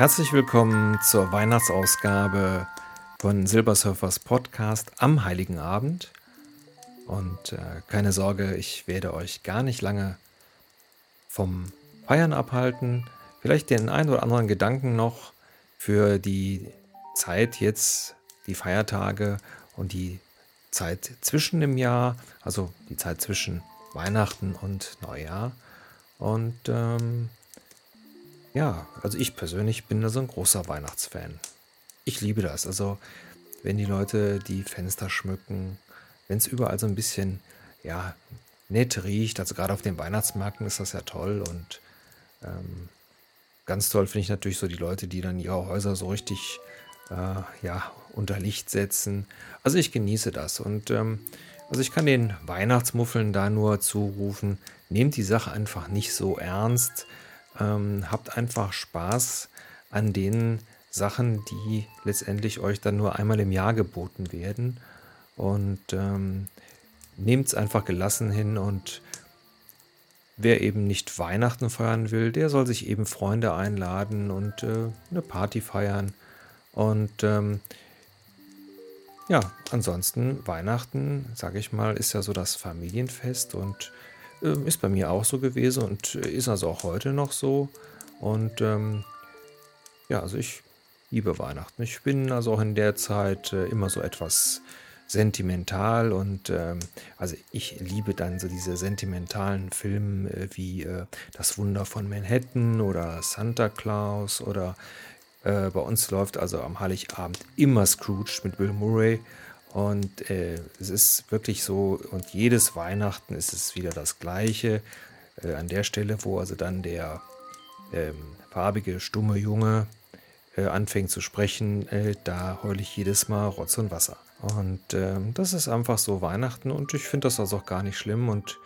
Herzlich willkommen zur Weihnachtsausgabe von Silbersurfers Podcast am Heiligen Abend. Und äh, keine Sorge, ich werde euch gar nicht lange vom Feiern abhalten. Vielleicht den einen oder anderen Gedanken noch für die Zeit jetzt, die Feiertage und die Zeit zwischen dem Jahr, also die Zeit zwischen Weihnachten und Neujahr. Und ähm, ja, also ich persönlich bin da so ein großer Weihnachtsfan. Ich liebe das. Also, wenn die Leute die Fenster schmücken, wenn es überall so ein bisschen, ja, nett riecht. Also gerade auf den Weihnachtsmärkten ist das ja toll. Und ähm, ganz toll finde ich natürlich so die Leute, die dann ihre Häuser so richtig, äh, ja, unter Licht setzen. Also ich genieße das. Und ähm, also ich kann den Weihnachtsmuffeln da nur zurufen, nehmt die Sache einfach nicht so ernst. Ähm, habt einfach Spaß an den Sachen, die letztendlich euch dann nur einmal im Jahr geboten werden. Und ähm, nehmt es einfach gelassen hin und wer eben nicht Weihnachten feiern will, der soll sich eben Freunde einladen und äh, eine Party feiern. Und ähm, ja, ansonsten Weihnachten, sage ich mal, ist ja so das Familienfest und ist bei mir auch so gewesen und äh, ist also auch heute noch so. Und ähm, ja, also ich liebe Weihnachten. Ich bin also auch in der Zeit äh, immer so etwas sentimental und ähm, also ich liebe dann so diese sentimentalen Filme äh, wie äh, Das Wunder von Manhattan oder Santa Claus oder äh, bei uns läuft also am Heiligabend immer Scrooge mit Bill Murray und äh, es ist wirklich so, und jedes Weihnachten ist es wieder das Gleiche. Äh, an der Stelle, wo also dann der ähm, farbige, stumme Junge äh, anfängt zu sprechen, äh, da heule ich jedes Mal Rotz und Wasser. Und ähm, das ist einfach so Weihnachten und ich finde das also auch gar nicht schlimm. Und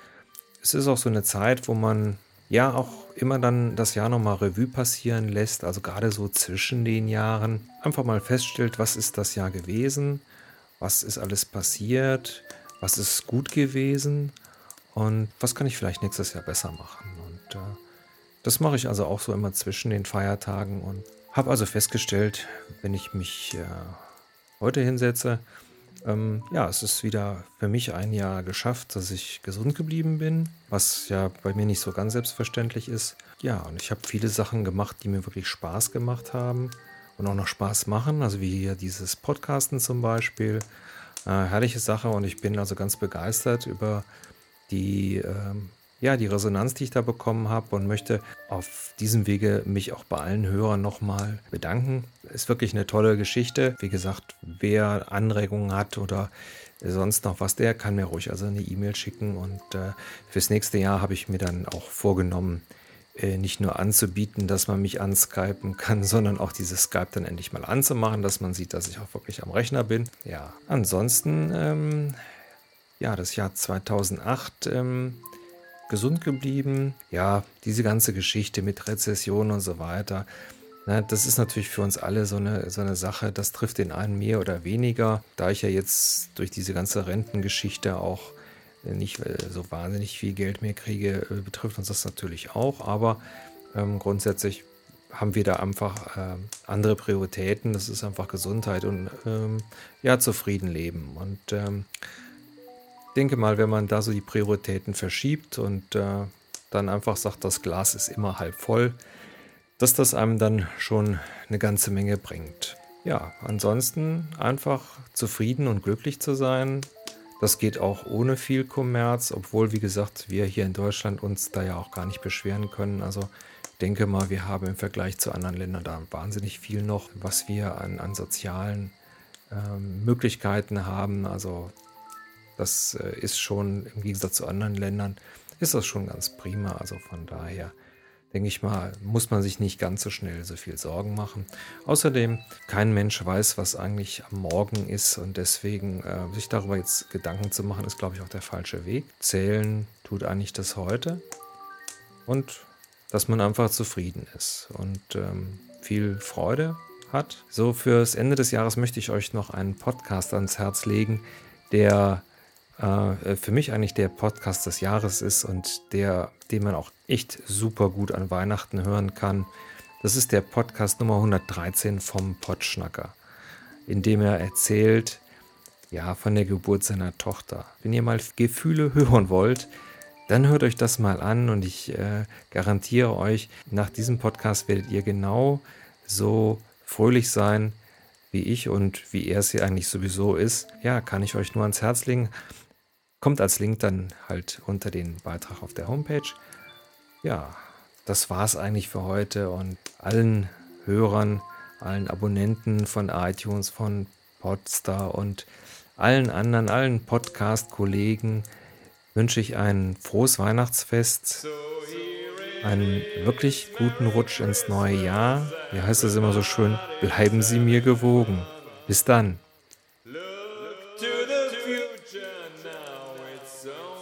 es ist auch so eine Zeit, wo man ja auch immer dann das Jahr nochmal Revue passieren lässt, also gerade so zwischen den Jahren, einfach mal feststellt, was ist das Jahr gewesen was ist alles passiert, was ist gut gewesen und was kann ich vielleicht nächstes Jahr besser machen. Und äh, das mache ich also auch so immer zwischen den Feiertagen und habe also festgestellt, wenn ich mich äh, heute hinsetze, ähm, ja, es ist wieder für mich ein Jahr geschafft, dass ich gesund geblieben bin, was ja bei mir nicht so ganz selbstverständlich ist. Ja, und ich habe viele Sachen gemacht, die mir wirklich Spaß gemacht haben und auch noch Spaß machen. Also wie hier dieses Podcasten zum Beispiel. Äh, herrliche Sache und ich bin also ganz begeistert über die, ähm, ja, die Resonanz, die ich da bekommen habe und möchte auf diesem Wege mich auch bei allen Hörern nochmal bedanken. Ist wirklich eine tolle Geschichte. Wie gesagt, wer Anregungen hat oder sonst noch was, der kann mir ruhig also eine E-Mail schicken und äh, fürs nächste Jahr habe ich mir dann auch vorgenommen, äh, nicht nur anzubieten, dass man mich anskypen kann, sondern auch dieses Skype dann endlich mal anzumachen, dass man sieht, dass ich auch wirklich am Rechner bin. Ja, ansonsten, ähm, ja, das Jahr 2008 ähm, gesund geblieben. Ja, diese ganze Geschichte mit Rezession und so weiter. Na, ne, das ist natürlich für uns alle so eine, so eine Sache, das trifft den einen mehr oder weniger. Da ich ja jetzt durch diese ganze Rentengeschichte auch nicht äh, so wahnsinnig viel Geld mehr kriege, äh, betrifft uns das natürlich auch. Aber ähm, grundsätzlich haben wir da einfach äh, andere Prioritäten. Das ist einfach Gesundheit und ähm, ja, zufrieden leben. Und ähm, denke mal, wenn man da so die Prioritäten verschiebt und äh, dann einfach sagt, das Glas ist immer halb voll, dass das einem dann schon eine ganze Menge bringt. Ja, ansonsten einfach zufrieden und glücklich zu sein, das geht auch ohne viel Kommerz, obwohl, wie gesagt, wir hier in Deutschland uns da ja auch gar nicht beschweren können. Also denke mal, wir haben im Vergleich zu anderen Ländern da wahnsinnig viel noch, was wir an, an sozialen ähm, Möglichkeiten haben. Also das äh, ist schon im Gegensatz zu anderen Ländern, ist das schon ganz prima. Also von daher denke ich mal, muss man sich nicht ganz so schnell so viel Sorgen machen. Außerdem, kein Mensch weiß, was eigentlich am Morgen ist und deswegen äh, sich darüber jetzt Gedanken zu machen, ist, glaube ich, auch der falsche Weg. Zählen tut eigentlich das heute und dass man einfach zufrieden ist und ähm, viel Freude hat. So fürs Ende des Jahres möchte ich euch noch einen Podcast ans Herz legen, der äh, für mich eigentlich der Podcast des Jahres ist und der, den man auch echt super gut an Weihnachten hören kann. Das ist der Podcast Nummer 113 vom Potschnacker, in dem er erzählt, ja, von der Geburt seiner Tochter. Wenn ihr mal Gefühle hören wollt, dann hört euch das mal an und ich äh, garantiere euch, nach diesem Podcast werdet ihr genau so fröhlich sein wie ich und wie er es hier eigentlich sowieso ist. Ja, kann ich euch nur ans Herz legen. Kommt als Link dann halt unter den Beitrag auf der Homepage. Ja, das war es eigentlich für heute und allen Hörern, allen Abonnenten von iTunes, von Podstar und allen anderen, allen Podcast-Kollegen wünsche ich ein frohes Weihnachtsfest, einen wirklich guten Rutsch ins neue Jahr. Wie heißt es immer so schön? Bleiben Sie mir gewogen. Bis dann. So.